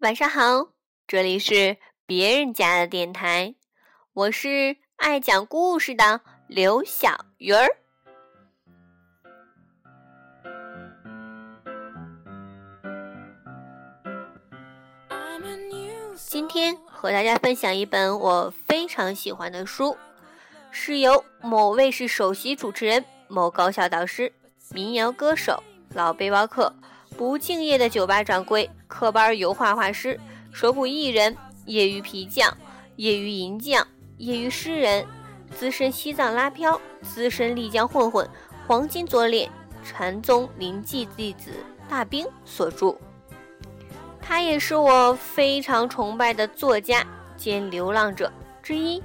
晚上好，这里是别人家的电台，我是爱讲故事的刘小鱼儿。今天和大家分享一本我非常喜欢的书，是由某卫视首席主持人、某高校导师、民谣歌手、老背包客、不敬业的酒吧掌柜、科班油画画师、手鼓艺人、业余皮匠、业余银匠、业余诗人、资深西藏拉漂、资深丽江混混、黄金左脸、禅宗临济弟子大兵所著。他也是我非常崇拜的作家兼流浪者之一。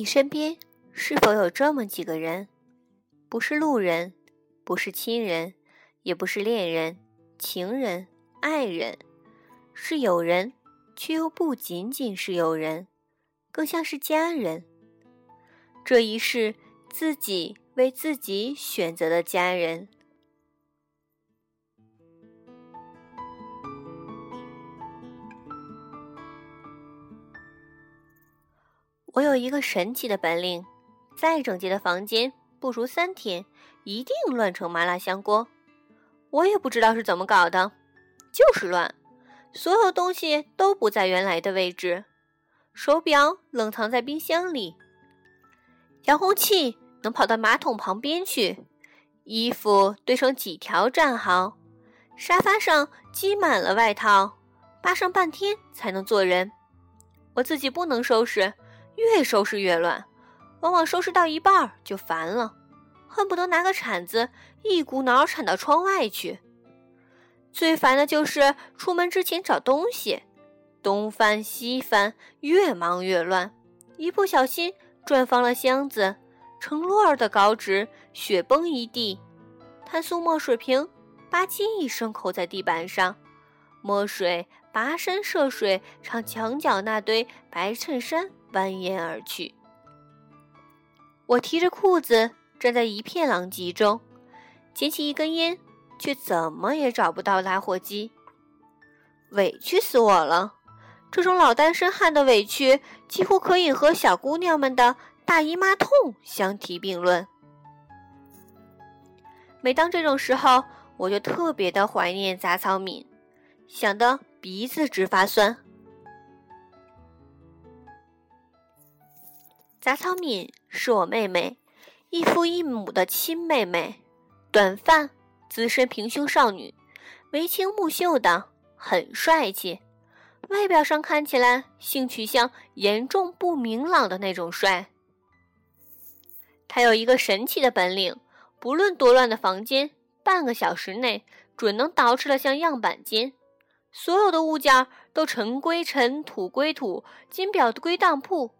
你身边是否有这么几个人？不是路人，不是亲人，也不是恋人、情人、爱人，是友人，却又不仅仅是友人，更像是家人。这一世自己为自己选择的家人。我有一个神奇的本领，再整洁的房间。不如三天，一定乱成麻辣香锅。我也不知道是怎么搞的，就是乱，所有东西都不在原来的位置。手表冷藏在冰箱里，遥控器能跑到马桶旁边去，衣服堆成几条战壕，沙发上积满了外套，扒上半天才能坐人。我自己不能收拾，越收拾越乱。往往收拾到一半就烦了，恨不得拿个铲子一股脑铲到窗外去。最烦的就是出门之前找东西，东翻西翻，越忙越乱，一不小心转翻了箱子，成摞儿的稿纸雪崩一地，碳素墨水瓶吧唧一声扣在地板上，墨水跋山涉水朝墙角那堆白衬衫蜿蜒而去。我提着裤子站在一片狼藉中，捡起一根烟，却怎么也找不到打火机。委屈死我了！这种老单身汉的委屈，几乎可以和小姑娘们的大姨妈痛相提并论。每当这种时候，我就特别的怀念杂草敏，想得鼻子直发酸。杂草敏是我妹妹，异父异母的亲妹妹，短发，资深平胸少女，眉清目秀的，很帅气，外表上看起来性取向严重不明朗的那种帅。他有一个神奇的本领，不论多乱的房间，半个小时内准能捯饬的像样板间，所有的物件都尘归尘，土归土，金表归当铺。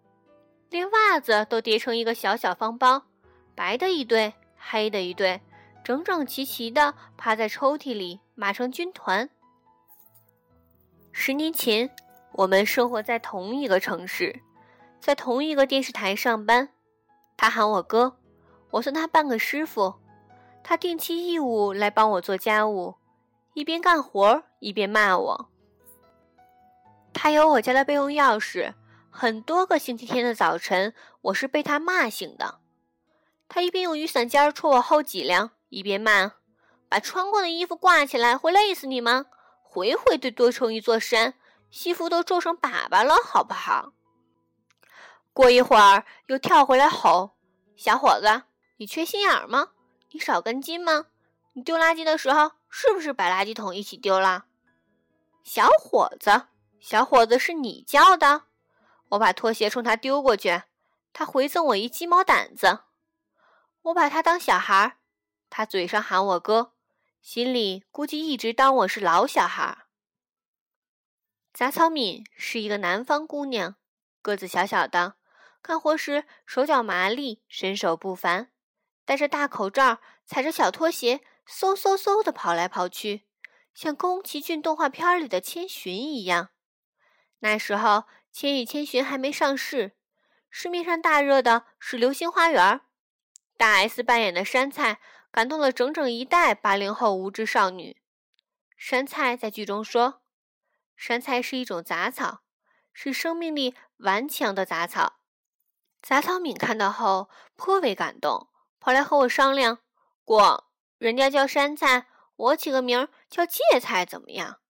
连袜子都叠成一个小小方包，白的一对，黑的一对，整整齐齐的趴在抽屉里，码成军团。十年前，我们生活在同一个城市，在同一个电视台上班。他喊我哥，我算他半个师傅。他定期义务来帮我做家务，一边干活一边骂我。他有我家的备用钥匙。很多个星期天的早晨，我是被他骂醒的。他一边用雨伞尖戳我后脊梁，一边骂：“把穿过的衣服挂起来，会累死你吗？回回都堆成一座山，西服都皱成粑粑了，好不好？”过一会儿又跳回来吼：“小伙子，你缺心眼吗？你少根筋吗？你丢垃圾的时候是不是把垃圾桶一起丢了？”小伙子，小伙子是你叫的？我把拖鞋冲他丢过去，他回赠我一鸡毛掸子。我把他当小孩儿，他嘴上喊我哥，心里估计一直当我是老小孩。杂草敏是一个南方姑娘，个子小小的，干活时手脚麻利，身手不凡，戴着大口罩，踩着小拖鞋，嗖嗖嗖地跑来跑去，像宫崎骏动画片里的千寻一样。那时候，《千与千寻》还没上市，市面上大热的是《流星花园》。大 S 扮演的杉菜感动了整整一代八零后无知少女。杉菜在剧中说：“杉菜是一种杂草，是生命力顽强的杂草。”杂草敏看到后颇为感动，跑来和我商量：“过，人家叫杉菜，我起个名叫芥菜怎么样？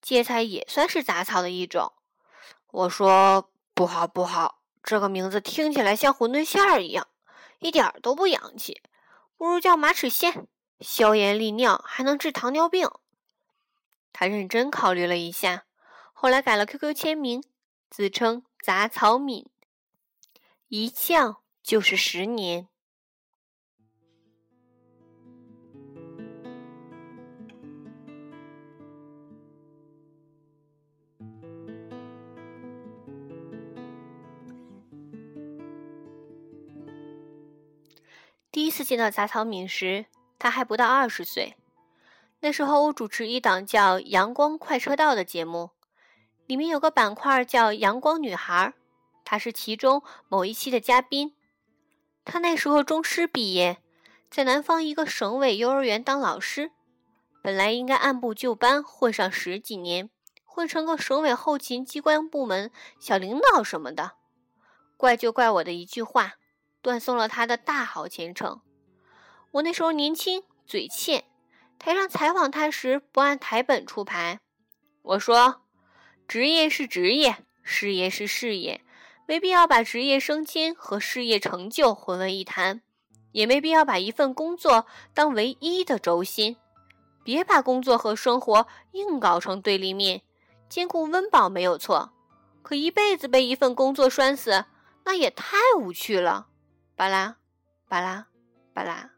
芥菜也算是杂草的一种。”我说：“不好，不好，这个名字听起来像馄饨馅儿一样。”一点儿都不洋气，不如叫马齿苋，消炎利尿，还能治糖尿病。他认真考虑了一下，后来改了 QQ 签名，自称杂草敏，一叫就是十年。第一次见到杂草敏时，他还不到二十岁。那时候我主持一档叫《阳光快车道》的节目，里面有个板块叫“阳光女孩”，她是其中某一期的嘉宾。她那时候中师毕业，在南方一个省委幼儿园当老师，本来应该按部就班混上十几年，混成个省委后勤机关部门小领导什么的。怪就怪我的一句话。断送了他的大好前程。我那时候年轻，嘴欠，台上采访他时不按台本出牌。我说：“职业是职业，事业是事业，没必要把职业升迁和事业成就混为一谈，也没必要把一份工作当唯一的轴心。别把工作和生活硬搞成对立面，兼顾温饱没有错，可一辈子被一份工作拴死，那也太无趣了。”巴拉，巴拉，巴拉。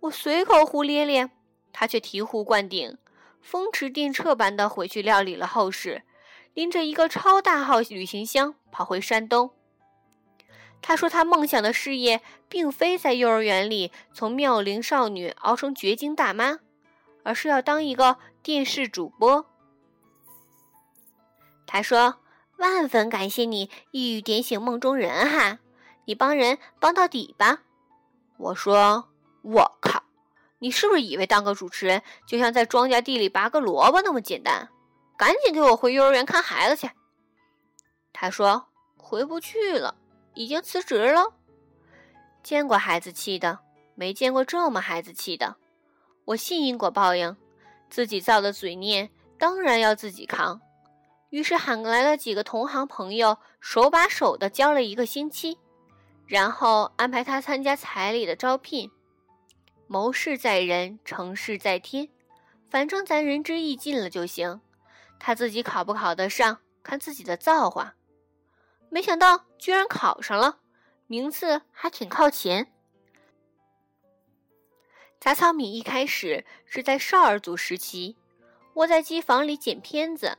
我随口胡咧咧，他却醍醐灌顶，风驰电掣般的回去料理了后事，拎着一个超大号旅行箱跑回山东。他说他梦想的事业并非在幼儿园里从妙龄少女熬成绝经大妈，而是要当一个电视主播。他说：“万分感谢你一语点醒梦中人，哈。”你帮人帮到底吧！我说，我靠，你是不是以为当个主持人就像在庄稼地里拔个萝卜那么简单？赶紧给我回幼儿园看孩子去！他说回不去了，已经辞职了。见过孩子气的，没见过这么孩子气的。我信因果报应，自己造的嘴孽当然要自己扛。于是喊来了几个同行朋友，手把手的教了一个星期。然后安排他参加彩礼的招聘，谋事在人，成事在天，反正咱仁至义尽了就行。他自己考不考得上，看自己的造化。没想到居然考上了，名次还挺靠前。杂草米一开始是在少儿组时期，窝在机房里剪片子，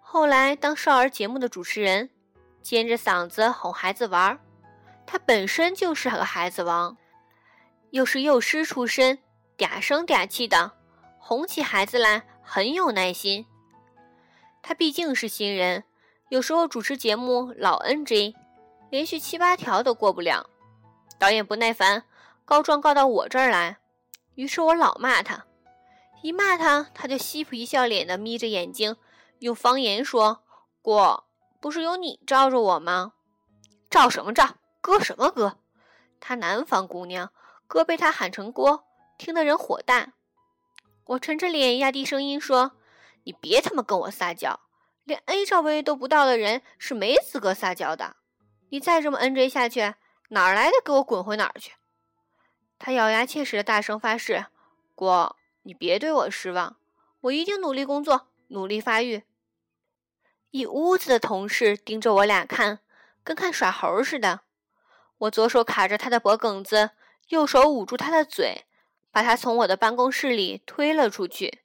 后来当少儿节目的主持人，尖着嗓子哄孩子玩儿。他本身就是个孩子王，又是幼师出身，嗲声嗲气的，哄起孩子来很有耐心。他毕竟是新人，有时候主持节目老 NG，连续七八条都过不了。导演不耐烦，告状告到我这儿来，于是我老骂他，一骂他，他就嬉皮笑脸的眯着眼睛，用方言说：“过，不是有你罩着我吗？罩什么罩？”哥什么哥？她南方姑娘，哥被她喊成锅，听得人火大。我沉着脸，压低声音说：“你别他妈跟我撒娇，连 A 罩杯都不到的人是没资格撒娇的。你再这么 NJ 下去，哪儿来的给我滚回哪儿去！”他咬牙切齿的大声发誓：“锅，你别对我失望，我一定努力工作，努力发育。”一屋子的同事盯着我俩看，跟看耍猴似的。我左手卡着他的脖梗子，右手捂住他的嘴，把他从我的办公室里推了出去。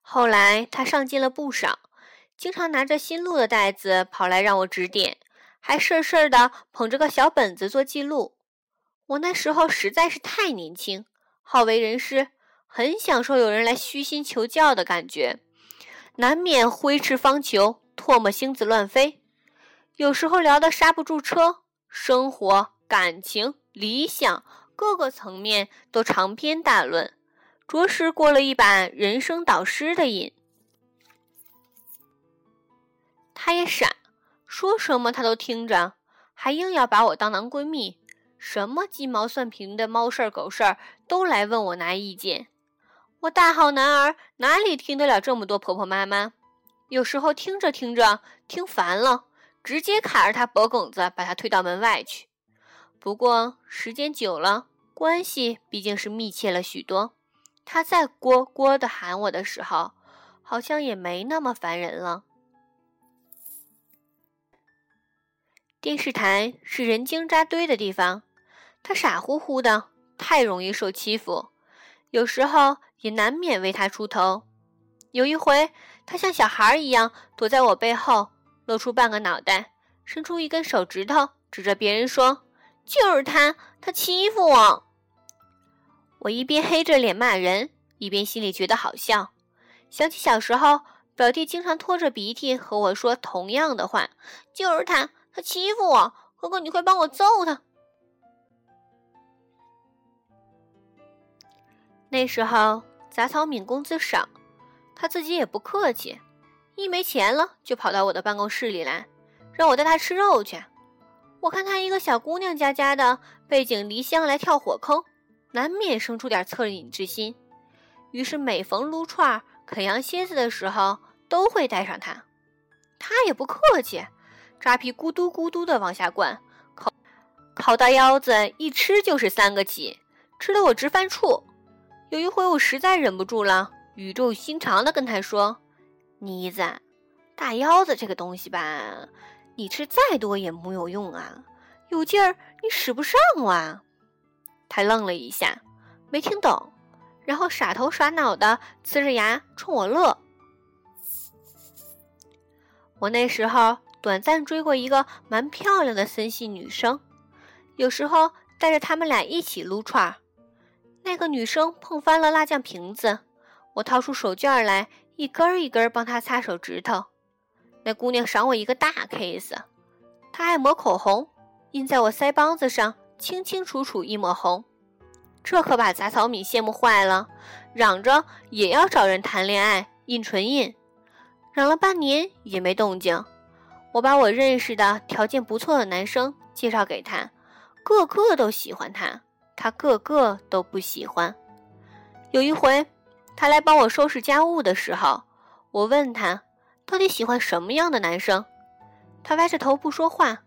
后来他上进了不少，经常拿着新录的袋子跑来让我指点，还事儿事儿的捧着个小本子做记录。我那时候实在是太年轻，好为人师，很享受有人来虚心求教的感觉，难免挥斥方遒，唾沫星子乱飞。有时候聊得刹不住车，生活、感情、理想各个层面都长篇大论，着实过了一把人生导师的瘾。他也傻，说什么他都听着，还硬要把我当男闺蜜，什么鸡毛蒜皮的猫事儿狗事儿都来问我拿意见。我大好男儿哪里听得了这么多婆婆妈妈？有时候听着听着听烦了，直接卡着他脖梗子，把他推到门外去。不过时间久了，关系毕竟是密切了许多。他再聒聒的喊我的时候，好像也没那么烦人了。电视台是人精扎堆的地方，他傻乎乎的，太容易受欺负，有时候也难免为他出头。有一回，他像小孩一样躲在我背后，露出半个脑袋，伸出一根手指头，指着别人说：“就是他，他欺负我。”我一边黑着脸骂人，一边心里觉得好笑，想起小时候表弟经常拖着鼻涕和我说同样的话：“就是他。”他欺负我，哥哥，你快帮我揍他。那时候杂草敏工资少，他自己也不客气，一没钱了就跑到我的办公室里来，让我带他吃肉去。我看他一个小姑娘家家的，背井离乡来跳火坑，难免生出点恻隐之心，于是每逢撸串、啃羊蝎子的时候，都会带上他。他也不客气。扎皮咕嘟咕嘟的往下灌，烤烤大腰子一吃就是三个起，吃得我直犯怵。有一回我实在忍不住了，语重心长的跟他说：“妮子，大腰子这个东西吧，你吃再多也没有用啊，有劲儿你使不上啊。”他愣了一下，没听懂，然后傻头傻脑的呲着牙冲我乐。我那时候。短暂追过一个蛮漂亮的森系女生，有时候带着他们俩一起撸串儿。那个女生碰翻了辣酱瓶子，我掏出手绢来，一根儿一根儿帮他擦手指头。那姑娘赏我一个大 case，她爱抹口红，印在我腮帮子上，清清楚楚一抹红。这可把杂草米羡慕坏了，嚷着也要找人谈恋爱印唇印，嚷了半年也没动静。我把我认识的条件不错的男生介绍给他，个个都喜欢他，他个个都不喜欢。有一回，他来帮我收拾家务的时候，我问他到底喜欢什么样的男生，他歪着头不说话，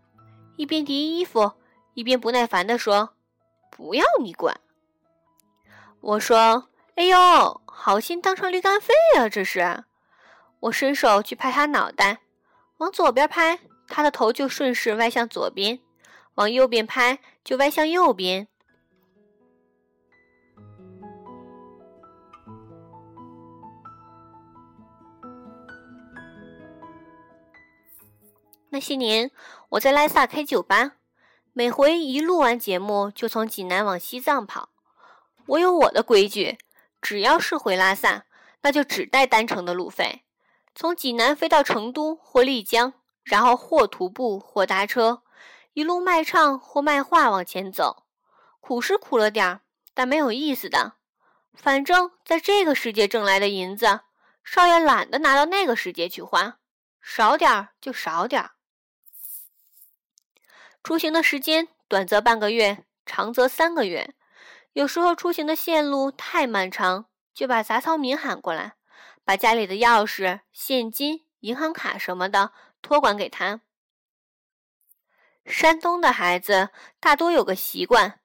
一边叠衣服，一边不耐烦地说：“不要你管。”我说：“哎呦，好心当成驴肝肺啊！这是。”我伸手去拍他脑袋。往左边拍，他的头就顺势歪向左边；往右边拍，就歪向右边。那些年，我在拉萨开酒吧，每回一录完节目，就从济南往西藏跑。我有我的规矩，只要是回拉萨，那就只带单程的路费。从济南飞到成都或丽江，然后或徒步或搭车，一路卖唱或卖画往前走。苦是苦了点儿，但没有意思的。反正在这个世界挣来的银子，少爷懒得拿到那个世界去花，少点儿就少点儿。出行的时间短则半个月，长则三个月。有时候出行的线路太漫长，就把杂草民喊过来。把家里的钥匙、现金、银行卡什么的托管给他。山东的孩子大多有个习惯，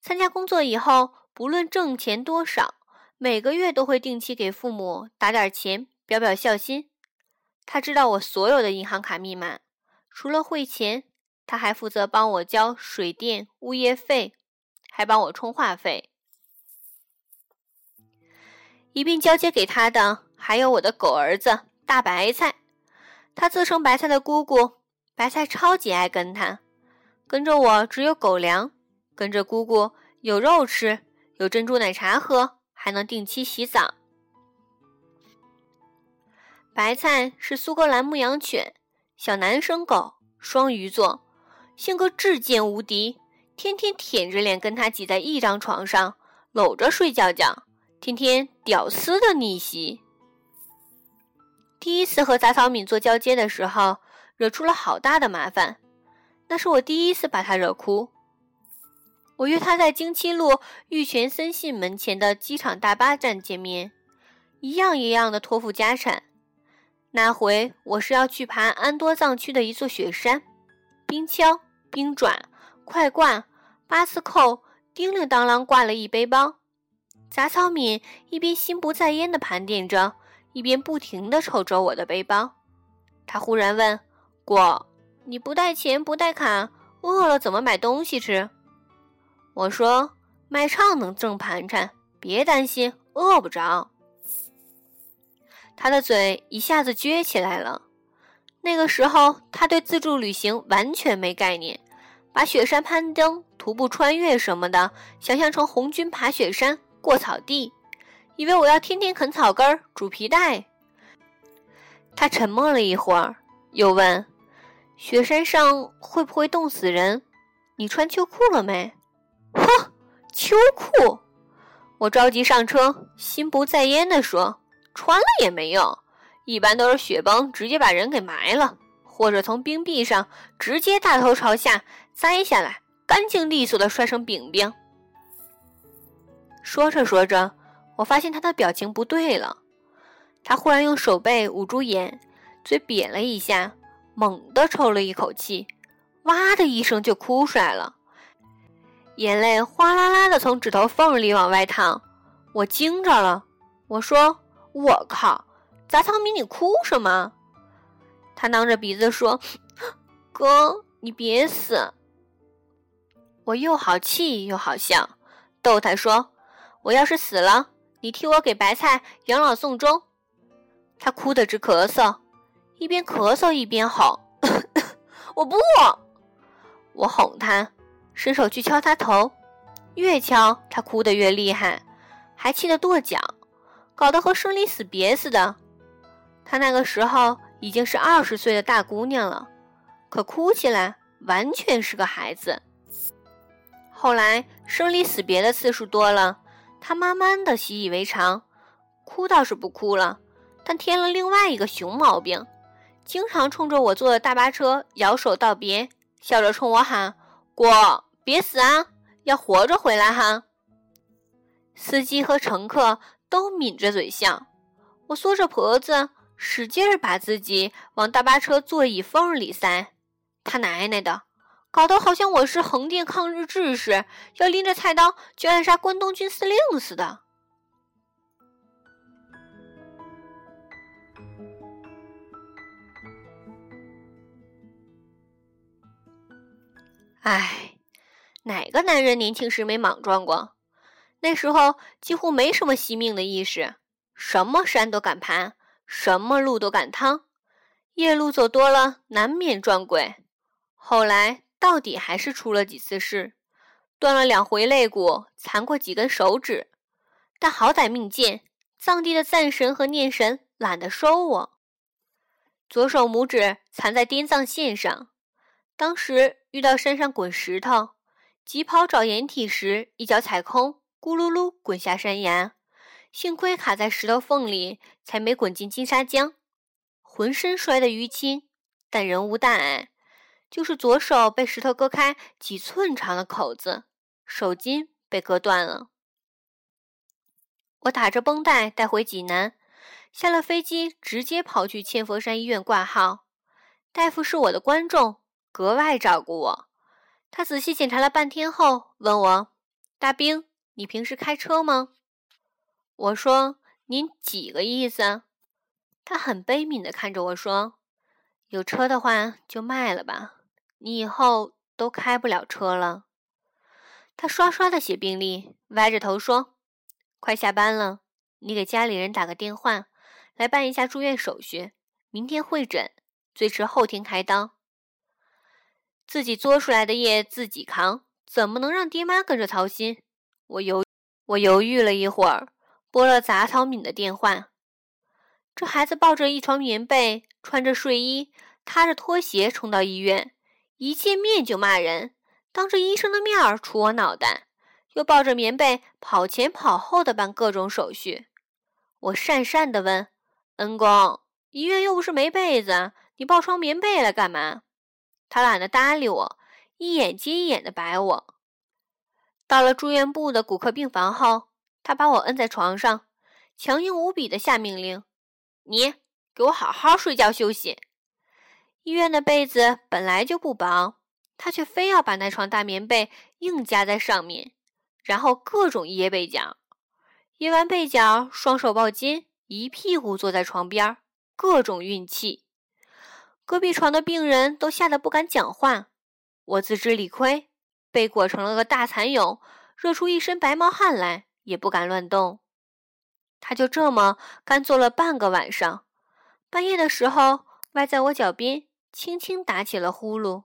参加工作以后，不论挣钱多少，每个月都会定期给父母打点钱，表表孝心。他知道我所有的银行卡密码，除了汇钱，他还负责帮我交水电、物业费，还帮我充话费，一并交接给他的。还有我的狗儿子大白菜，他自称白菜的姑姑，白菜超级爱跟他，跟着我只有狗粮，跟着姑姑有肉吃，有珍珠奶茶喝，还能定期洗澡。白菜是苏格兰牧羊犬，小男生狗，双鱼座，性格至贱无敌，天天舔着脸跟他挤在一张床上，搂着睡觉觉，天天屌丝的逆袭。第一次和杂草敏做交接的时候，惹出了好大的麻烦，那是我第一次把他惹哭。我约他在京七路玉泉森信门前的机场大巴站见面，一样一样的托付家产。那回我是要去爬安多藏区的一座雪山，冰橇、冰爪、快挂、八字扣，叮铃当啷挂了一背包。杂草敏一边心不在焉地盘点着，一边不停地瞅着我的背包。他忽然问：“果，你不带钱不带卡，饿了怎么买东西吃？”我说：“卖唱能挣盘缠，别担心，饿不着。”他的嘴一下子撅起来了。那个时候，他对自助旅行完全没概念，把雪山攀登、徒步穿越什么的想象成红军爬雪山、过草地，以为我要天天啃草根、煮皮带。他沉默了一会儿，又问：“雪山上会不会冻死人？你穿秋裤了没？”“哼，秋裤！”我着急上车，心不在焉地说。穿了也没用，一般都是雪崩直接把人给埋了，或者从冰壁上直接大头朝下栽下来，干净利索的摔成饼饼。说着说着，我发现他的表情不对了，他忽然用手背捂住眼，嘴瘪了一下，猛地抽了一口气，哇的一声就哭出来了，眼泪哗啦啦的从指头缝里往外淌，我惊着了，我说。我靠！杂草米，你哭什么？他囔着鼻子说：“ 哥，你别死！”我又好气又好笑，逗他说：“我要是死了，你替我给白菜养老送终。”他哭得直咳嗽，一边咳嗽一边吼：“ 我不！”我哄他，伸手去敲他头，越敲他哭得越厉害，还气得跺脚。搞得和生离死别似的。她那个时候已经是二十岁的大姑娘了，可哭起来完全是个孩子。后来生离死别的次数多了，她慢慢的习以为常，哭倒是不哭了，但添了另外一个熊毛病，经常冲着我坐的大巴车摇手道别，笑着冲我喊：“果，别死啊，要活着回来哈。”司机和乘客。都抿着嘴笑，我缩着脖子，使劲儿把自己往大巴车座椅缝里塞。他奶奶的，搞得好像我是横店抗日志士，要拎着菜刀去暗杀关东军司令似的。唉，哪个男人年轻时没莽撞过？那时候几乎没什么惜命的意识，什么山都敢爬，什么路都敢趟，夜路走多了难免撞鬼。后来到底还是出了几次事，断了两回肋骨，残过几根手指，但好歹命贱，藏地的赞神和念神懒得收我，左手拇指残在滇藏线上。当时遇到山上滚石头，急跑找掩体时，一脚踩空。咕噜噜滚下山崖，幸亏卡在石头缝里，才没滚进金沙江。浑身摔得淤青，但人无大碍，就是左手被石头割开几寸长的口子，手筋被割断了。我打着绷带带回济南，下了飞机直接跑去千佛山医院挂号。大夫是我的观众，格外照顾我。他仔细检查了半天后，问我：“大兵。”你平时开车吗？我说：“您几个意思？”他很悲悯地看着我说：“有车的话就卖了吧，你以后都开不了车了。”他刷刷的写病历，歪着头说：“快下班了，你给家里人打个电话，来办一下住院手续，明天会诊，最迟后天开刀。自己作出来的业自己扛。”怎么能让爹妈跟着操心？我犹我犹豫了一会儿，拨了杂草敏的电话。这孩子抱着一床棉被，穿着睡衣，踏着拖鞋冲到医院，一见面就骂人，当着医生的面儿杵我脑袋，又抱着棉被跑前跑后的办各种手续。我讪讪地问：“恩公，医院又不是没被子，你抱床棉被来干嘛？”他懒得搭理我，一眼接一眼地白我。到了住院部的骨科病房后，他把我摁在床上，强硬无比地下命令。你给我好好睡觉休息。医院的被子本来就不薄，他却非要把那床大棉被硬加在上面，然后各种掖被角。掖完被角，双手抱肩，一屁股坐在床边，各种运气。隔壁床的病人都吓得不敢讲话。我自知理亏，被裹成了个大蚕蛹，热出一身白毛汗来，也不敢乱动。他就这么干坐了半个晚上，半夜的时候，歪在我脚边，轻轻打起了呼噜。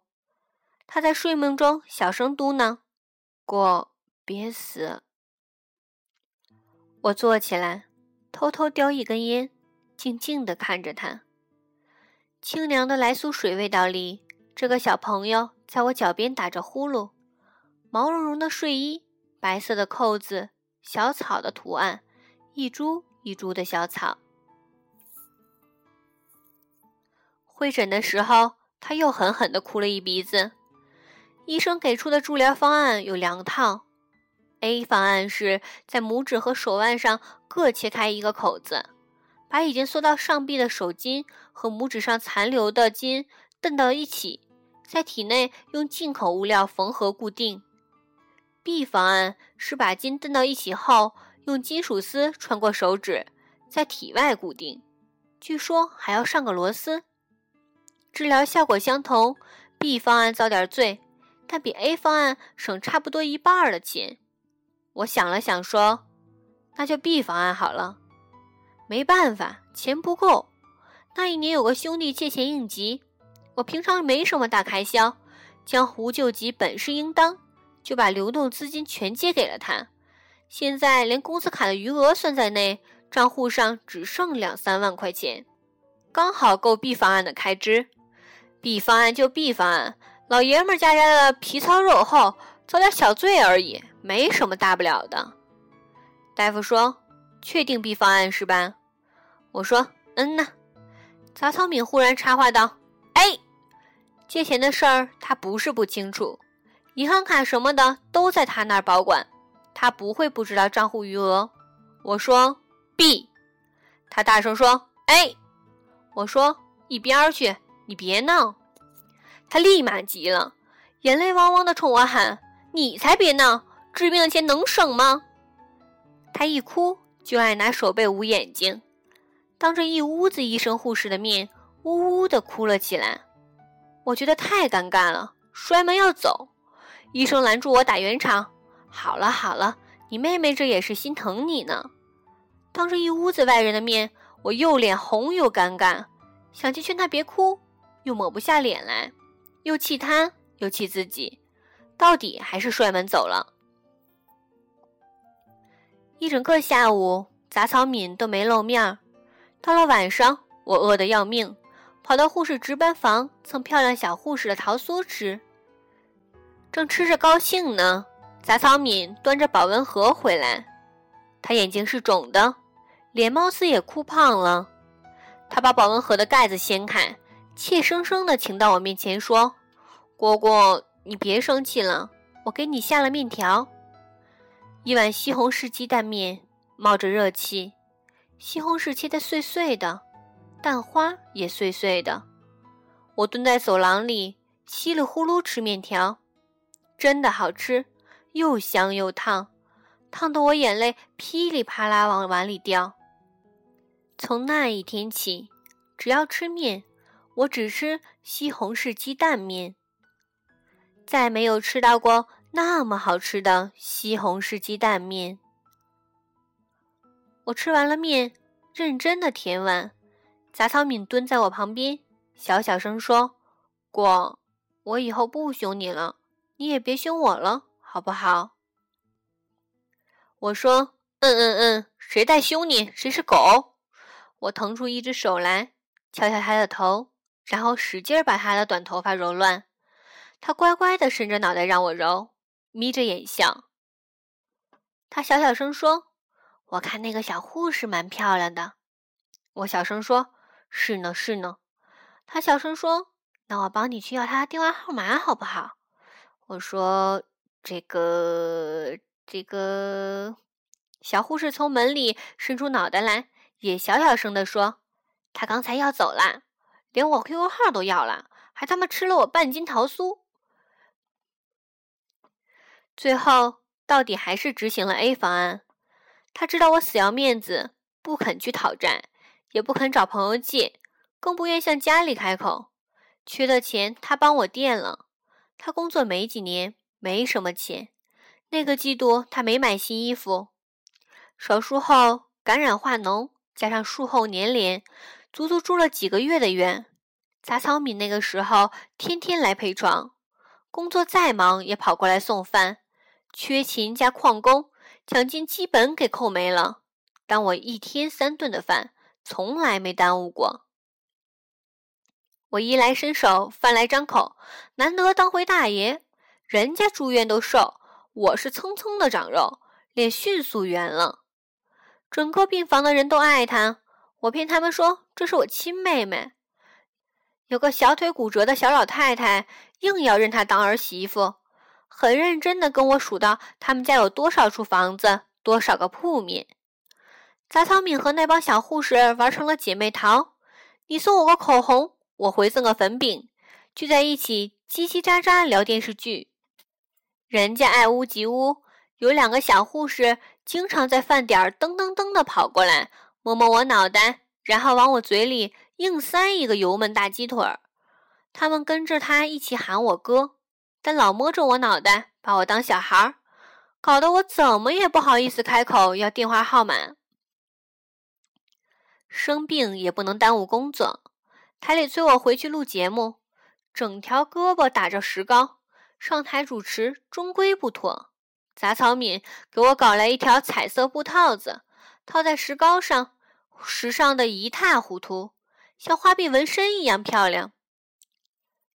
他在睡梦中小声嘟囔：“过，别死。”我坐起来，偷偷叼一根烟，静静地看着他。清凉的来苏水味道里，这个小朋友在我脚边打着呼噜，毛茸茸的睡衣，白色的扣子，小草的图案。一株一株的小草。会诊的时候，他又狠狠地哭了一鼻子。医生给出的治疗方案有两套：A 方案是在拇指和手腕上各切开一个口子，把已经缩到上臂的手筋和拇指上残留的筋蹬到一起，在体内用进口物料缝合固定；B 方案是把筋蹬到一起后。用金属丝穿过手指，在体外固定，据说还要上个螺丝。治疗效果相同，B 方案遭点罪，但比 A 方案省差不多一半的钱。我想了想说：“那就 B 方案好了。”没办法，钱不够。那一年有个兄弟借钱应急，我平常没什么大开销，江湖救急本是应当，就把流动资金全借给了他。现在连工资卡的余额算在内，账户上只剩两三万块钱，刚好够 B 方案的开支。B 方案就 B 方案，老爷们家家的皮糙肉厚，遭点小罪而已，没什么大不了的。大夫说：“确定 B 方案是吧？”我说：“嗯呐。”杂草敏忽然插话道：“哎，借钱的事儿他不是不清楚，银行卡什么的都在他那儿保管。”他不会不知道账户余额。我说 B，他大声说 A。我说一边儿去，你别闹。他立马急了，眼泪汪汪的冲我喊：“你才别闹！治病的钱能省吗？”他一哭就爱拿手背捂眼睛，当着一屋子医生护士的面，呜呜的哭了起来。我觉得太尴尬了，摔门要走。医生拦住我打圆场。好了好了，你妹妹这也是心疼你呢。当着一屋子外人的面，我又脸红又尴尬，想去劝她别哭，又抹不下脸来，又气她又气自己，到底还是摔门走了。一整个下午，杂草敏都没露面儿。到了晚上，我饿得要命，跑到护士值班房蹭漂亮小护士的桃酥吃。正吃着高兴呢。杂草敏端着保温盒回来，他眼睛是肿的，脸貌似也哭胖了。他把保温盒的盖子掀开，怯生生地请到我面前说：“蝈蝈，你别生气了，我给你下了面条，一碗西红柿鸡蛋面，冒着热气，西红柿切得碎碎的，蛋花也碎碎的。我蹲在走廊里，稀里呼噜吃面条，真的好吃。”又香又烫，烫得我眼泪噼里啪啦往碗里掉。从那一天起，只要吃面，我只吃西红柿鸡蛋面。再没有吃到过那么好吃的西红柿鸡蛋面。我吃完了面，认真的舔碗。杂草敏蹲在我旁边，小小声说：“果，我以后不凶你了，你也别凶我了。”好不好？”我说：“嗯嗯嗯，谁在凶你？谁是狗？”我腾出一只手来，敲敲他的头，然后使劲把他的短头发揉乱。他乖乖地伸着脑袋让我揉，眯着眼笑。他小小声说：“我看那个小护士蛮漂亮的。”我小声说：“是呢，是呢。”他小声说：“那我帮你去要她电话号码好不好？”我说：“这个，这个。”小护士从门里伸出脑袋来，也小小声地说：“他刚才要走了，连我 QQ 号都要了，还他妈吃了我半斤桃酥。”最后，到底还是执行了 A 方案。他知道我死要面子，不肯去讨债，也不肯找朋友借，更不愿向家里开口。缺的钱，他帮我垫了。他工作没几年，没什么钱。那个季度，他没买新衣服。手术后感染化脓，加上术后粘连，足足住了几个月的院。杂草米那个时候天天来陪床，工作再忙也跑过来送饭。缺勤加旷工，奖金基本给扣没了。当我一天三顿的饭，从来没耽误过。我衣来伸手，饭来张口，难得当回大爷。人家住院都瘦，我是蹭蹭的长肉，脸迅速圆了。整个病房的人都爱他，我骗他们说这是我亲妹妹。有个小腿骨折的小老太太，硬要认她当儿媳妇。很认真的跟我数到他们家有多少处房子，多少个铺面。杂草敏和那帮小护士玩成了姐妹淘，你送我个口红，我回赠个粉饼，聚在一起叽叽喳喳聊电视剧。人家爱屋及乌，有两个小护士经常在饭点儿噔噔噔的跑过来，摸摸我脑袋，然后往我嘴里硬塞一个油焖大鸡腿儿。他们跟着他一起喊我哥。但老摸着我脑袋，把我当小孩儿，搞得我怎么也不好意思开口要电话号码。生病也不能耽误工作，还得催我回去录节目，整条胳膊打着石膏，上台主持终归不妥。杂草敏给我搞来一条彩色布套子，套在石膏上，时尚的一塌糊涂，像花臂纹身一样漂亮。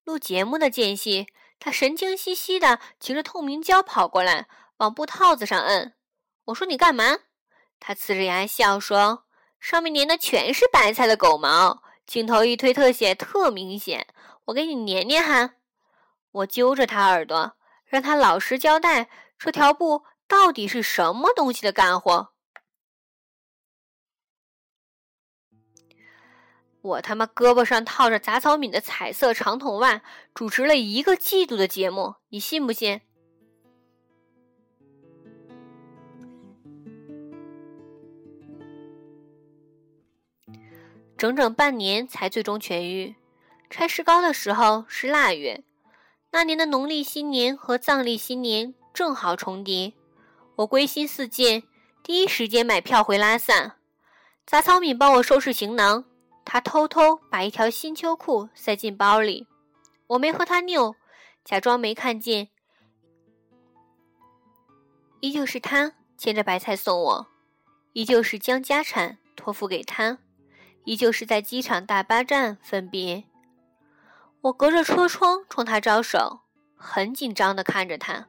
录节目的间隙。他神经兮兮的擎着透明胶跑过来，往布套子上摁。我说：“你干嘛？”他呲着牙笑说：“上面粘的全是白菜的狗毛，镜头一推，特写特明显。我给你粘粘哈。”我揪着他耳朵，让他老实交代，这条布到底是什么东西的干活。我他妈胳膊上套着杂草敏的彩色长筒袜，主持了一个季度的节目，你信不信？整整半年才最终痊愈。拆石膏的时候是腊月，那年的农历新年和藏历新年正好重叠。我归心似箭，第一时间买票回拉萨。杂草敏帮我收拾行囊。他偷偷把一条新秋裤塞进包里，我没和他拗，假装没看见。依旧是他牵着白菜送我，依旧是将家产托付给他，依旧是在机场大巴站分别。我隔着车窗冲他招手，很紧张地看着他，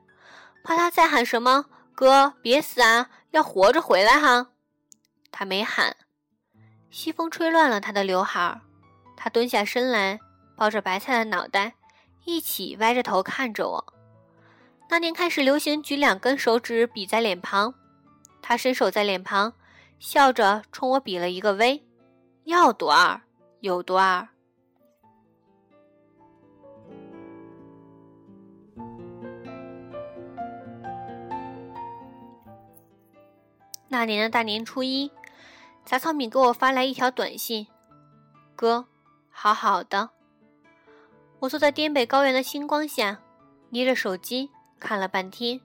怕他再喊什么“哥，别死啊，要活着回来哈”。他没喊。西风吹乱了他的刘海儿，他蹲下身来，抱着白菜的脑袋，一起歪着头看着我。那年开始流行举两根手指比在脸庞，他伸手在脸庞，笑着冲我比了一个 V，要多二有多二。那年的大年初一。杂草敏给我发来一条短信：“哥，好好的。”我坐在滇北高原的星光下，捏着手机看了半天。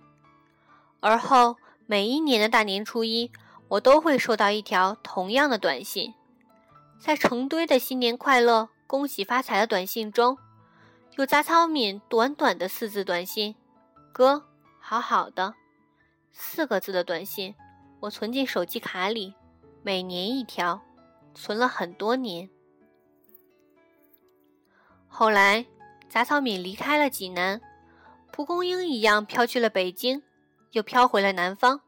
而后每一年的大年初一，我都会收到一条同样的短信。在成堆的“新年快乐，恭喜发财”的短信中，有杂草敏短短的四字短信：“哥，好好的，四个字的短信，我存进手机卡里，每年一条，存了很多年。后来，杂草敏离开了济南，蒲公英一样飘去了北京，又飘回了南方。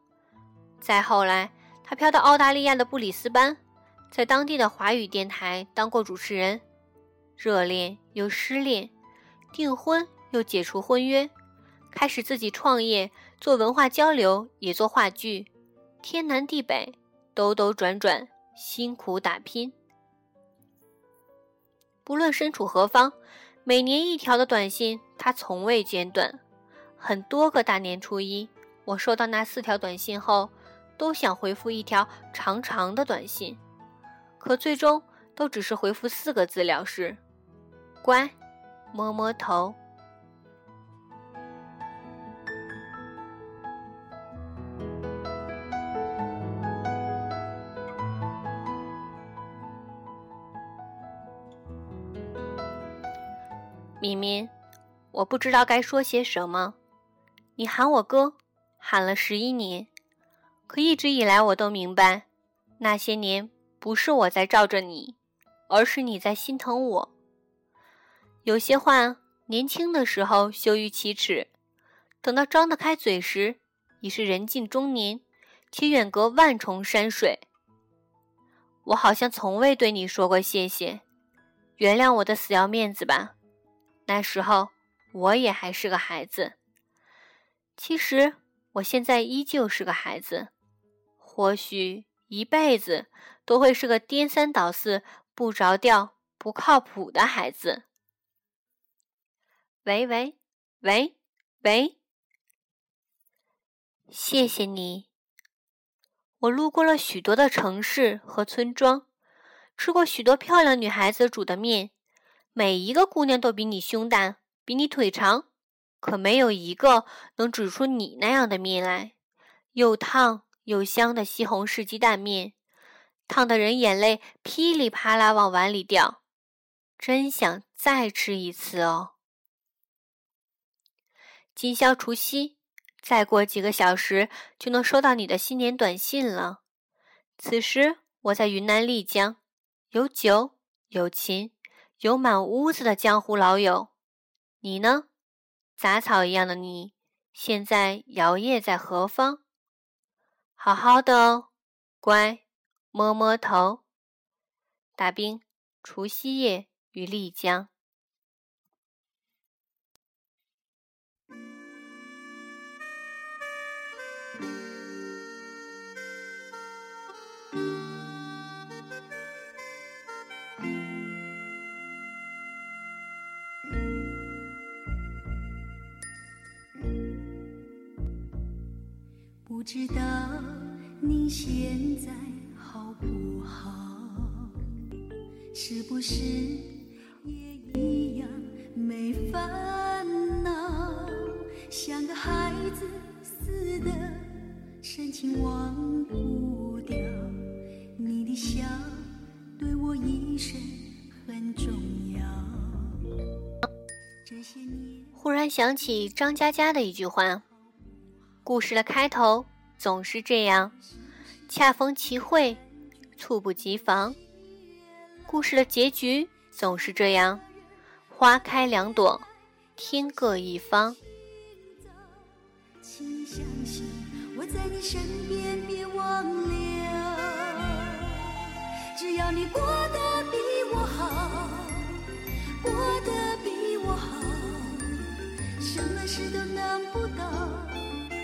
再后来，他飘到澳大利亚的布里斯班，在当地的华语电台当过主持人。热恋又失恋，订婚又解除婚约，开始自己创业，做文化交流，也做话剧，天南地北，兜兜转转，辛苦打拼。不论身处何方，每年一条的短信，他从未间断。很多个大年初一，我收到那四条短信后，都想回复一条长长的短信，可最终都只是回复四个字了事：乖，摸摸头。敏敏，我不知道该说些什么。你喊我哥，喊了十一年，可一直以来我都明白，那些年不是我在罩着你，而是你在心疼我。有些话年轻的时候羞于启齿，等到张得开嘴时，已是人近中年，且远隔万重山水。我好像从未对你说过谢谢，原谅我的死要面子吧。那时候我也还是个孩子。其实我现在依旧是个孩子，或许一辈子都会是个颠三倒四、不着调、不靠谱的孩子。喂喂喂喂，谢谢你。我路过了许多的城市和村庄，吃过许多漂亮女孩子煮的面。每一个姑娘都比你胸大，比你腿长，可没有一个能煮出你那样的面来，又烫又香的西红柿鸡蛋面，烫得人眼泪噼里啪啦往碗里掉，真想再吃一次哦。今宵除夕，再过几个小时就能收到你的新年短信了。此时我在云南丽江，有酒有琴。有满屋子的江湖老友，你呢？杂草一样的你，现在摇曳在何方？好好的哦，乖，摸摸头。大兵，除夕夜于丽江。不知道你现在是不是也一样没烦恼？像个孩子似的深情忘不掉，你的笑对我一生很重要。这些年，忽然想起张嘉佳的一句话。故事的开头总是这样，恰逢其会，猝不及防；故事的结局总是这样，花开两朵，天各一方。请相信我在你身边，别忘了，只要你过得比我好，过得比我好，什么事都难不倒。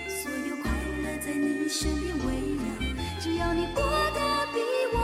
所有快乐在你身边围绕，只要你过得比我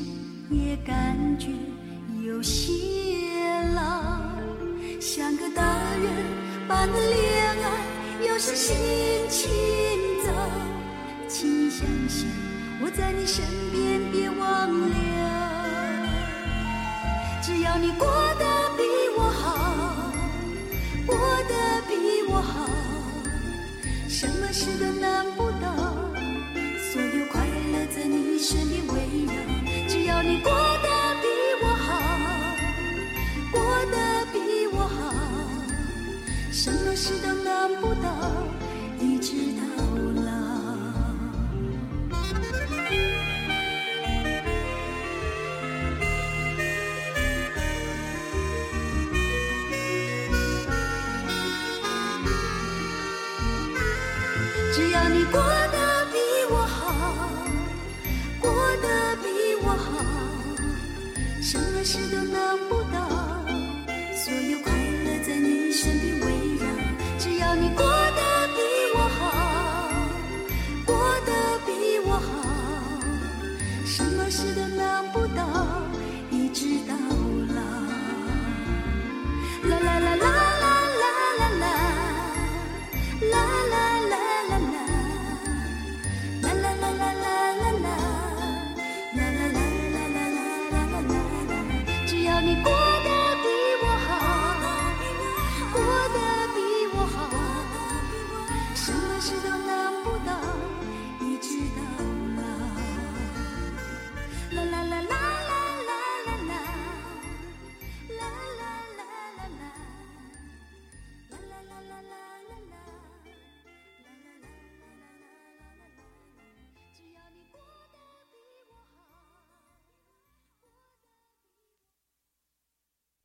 也感觉有些老？像个大人般的恋爱有时心情糟，请你相信我在你身边，别忘了，只要你过得比我好，过得比我好，什么事都难什么事都难不倒，一直到老。只要你过得比我好，过得比我好，什么事都难不你过